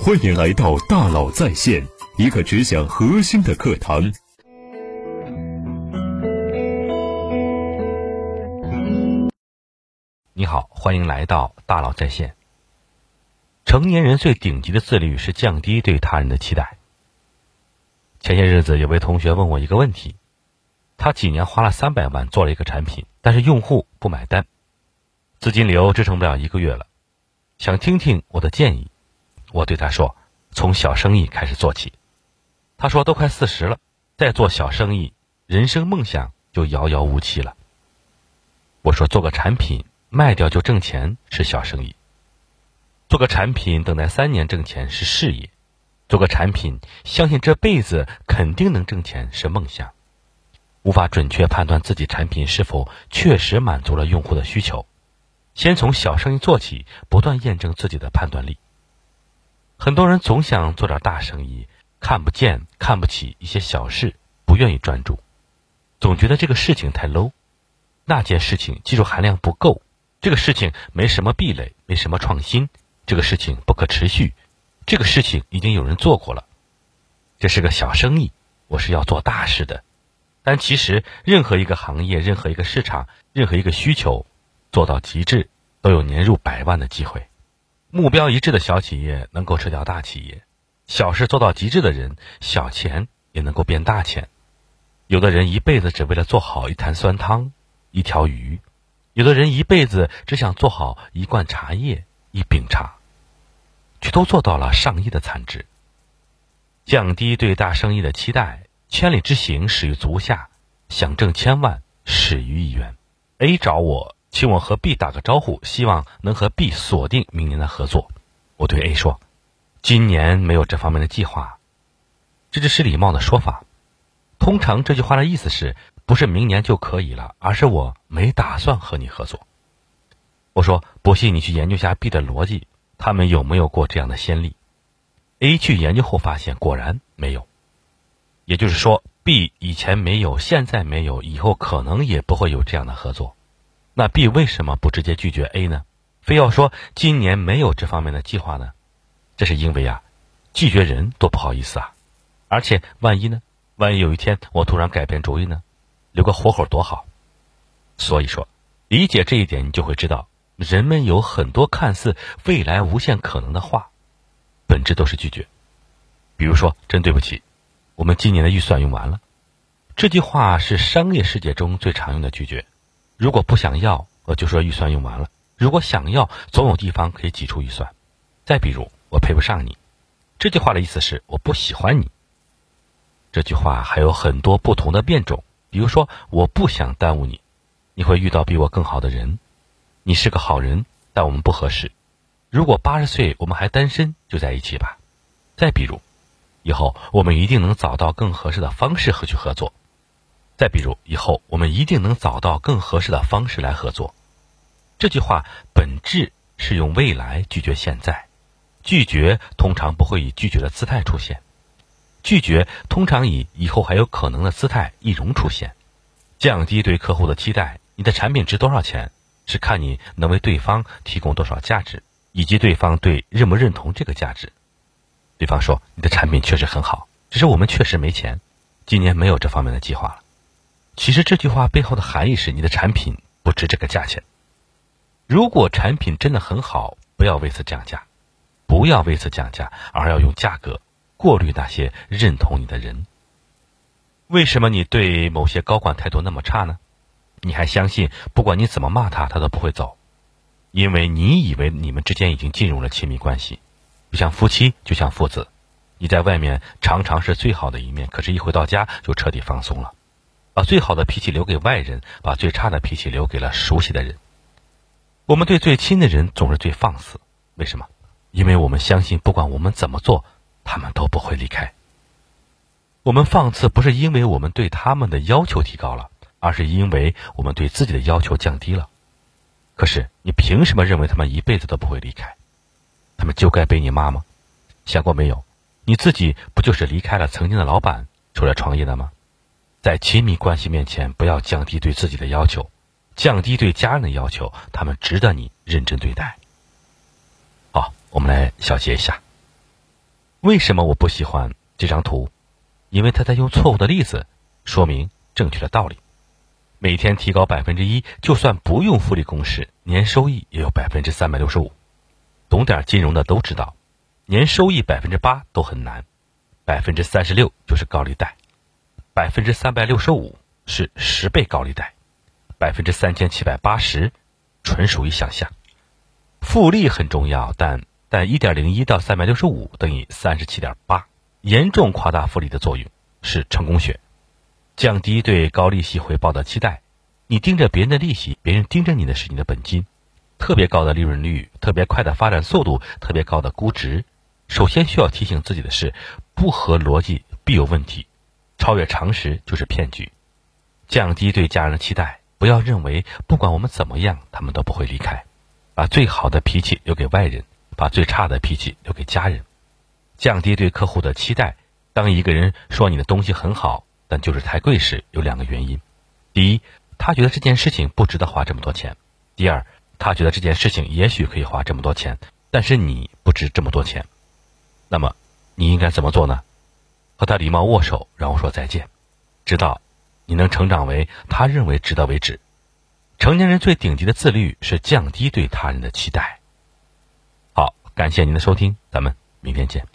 欢迎来到大佬在线，一个只讲核心的课堂。你好，欢迎来到大佬在线。成年人最顶级的自律是降低对他人的期待。前些日子，有位同学问我一个问题：他几年花了三百万做了一个产品，但是用户不买单，资金流支撑不了一个月了，想听听我的建议。我对他说：“从小生意开始做起。”他说：“都快四十了，再做小生意，人生梦想就遥遥无期了。”我说：“做个产品卖掉就挣钱是小生意，做个产品等待三年挣钱是事业，做个产品相信这辈子肯定能挣钱是梦想。无法准确判断自己产品是否确实满足了用户的需求，先从小生意做起，不断验证自己的判断力。”很多人总想做点大生意，看不见、看不起一些小事，不愿意专注，总觉得这个事情太 low，那件事情技术含量不够，这个事情没什么壁垒，没什么创新，这个事情不可持续，这个事情已经有人做过了，这是个小生意，我是要做大事的。但其实，任何一个行业、任何一个市场、任何一个需求，做到极致，都有年入百万的机会。目标一致的小企业能够吃掉大企业，小事做到极致的人，小钱也能够变大钱。有的人一辈子只为了做好一坛酸汤、一条鱼；有的人一辈子只想做好一罐茶叶、一饼茶，却都做到了上亿的产值。降低对大生意的期待，千里之行始于足下，想挣千万始于一元。A 找我。请我和 B 打个招呼，希望能和 B 锁定明年的合作。我对 A 说：“今年没有这方面的计划。”这只是礼貌的说法。通常这句话的意思是不是明年就可以了，而是我没打算和你合作。我说：“不信你去研究下 B 的逻辑，他们有没有过这样的先例？”A 去研究后发现果然没有。也就是说，B 以前没有，现在没有，以后可能也不会有这样的合作。那 B 为什么不直接拒绝 A 呢？非要说今年没有这方面的计划呢？这是因为啊，拒绝人多不好意思啊！而且万一呢？万一有一天我突然改变主意呢？留个活口多好！所以说，理解这一点，你就会知道，人们有很多看似未来无限可能的话，本质都是拒绝。比如说，真对不起，我们今年的预算用完了。这句话是商业世界中最常用的拒绝。如果不想要，我就说预算用完了；如果想要，总有地方可以挤出预算。再比如，我配不上你，这句话的意思是我不喜欢你。这句话还有很多不同的变种，比如说我不想耽误你，你会遇到比我更好的人，你是个好人，但我们不合适。如果八十岁我们还单身，就在一起吧。再比如，以后我们一定能找到更合适的方式和去合作。再比如，以后我们一定能找到更合适的方式来合作。这句话本质是用未来拒绝现在，拒绝通常不会以拒绝的姿态出现，拒绝通常以以后还有可能的姿态易容出现。降低对客户的期待，你的产品值多少钱，是看你能为对方提供多少价值，以及对方对认不认同这个价值。对方说你的产品确实很好，只是我们确实没钱，今年没有这方面的计划了。其实这句话背后的含义是，你的产品不值这个价钱。如果产品真的很好，不要为此降价，不要为此降价，而要用价格过滤那些认同你的人。为什么你对某些高管态度那么差呢？你还相信，不管你怎么骂他，他都不会走，因为你以为你们之间已经进入了亲密关系，就像夫妻，就像父子。你在外面常常是最好的一面，可是一回到家就彻底放松了。把最好的脾气留给外人，把最差的脾气留给了熟悉的人。我们对最亲的人总是最放肆，为什么？因为我们相信，不管我们怎么做，他们都不会离开。我们放肆不是因为我们对他们的要求提高了，而是因为我们对自己的要求降低了。可是，你凭什么认为他们一辈子都不会离开？他们就该被你骂吗？想过没有？你自己不就是离开了曾经的老板，出来创业的吗？在亲密关系面前，不要降低对自己的要求，降低对家人的要求，他们值得你认真对待。好，我们来小结一下：为什么我不喜欢这张图？因为他在用错误的例子说明正确的道理。每天提高百分之一，就算不用复利公式，年收益也有百分之三百六十五。懂点金融的都知道，年收益百分之八都很难，百分之三十六就是高利贷，百分之三百六十五是十倍高利贷，百分之三千七百八十纯属于想象。复利很重要，但但一点零一到三百六十五等于三十七点八。严重夸大复利的作用是成功学，降低对高利息回报的期待。你盯着别人的利息，别人盯着你的是你的本金。特别高的利润率，特别快的发展速度，特别高的估值。首先需要提醒自己的是，不合逻辑必有问题，超越常识就是骗局。降低对家人的期待，不要认为不管我们怎么样，他们都不会离开。把最好的脾气留给外人，把最差的脾气留给家人。降低对客户的期待。当一个人说你的东西很好，但就是太贵时，有两个原因：第一，他觉得这件事情不值得花这么多钱；第二，他觉得这件事情也许可以花这么多钱，但是你不值这么多钱。那么，你应该怎么做呢？和他礼貌握手，然后说再见，直到你能成长为他认为值得为止。成年人最顶级的自律是降低对他人的期待。好，感谢您的收听，咱们明天见。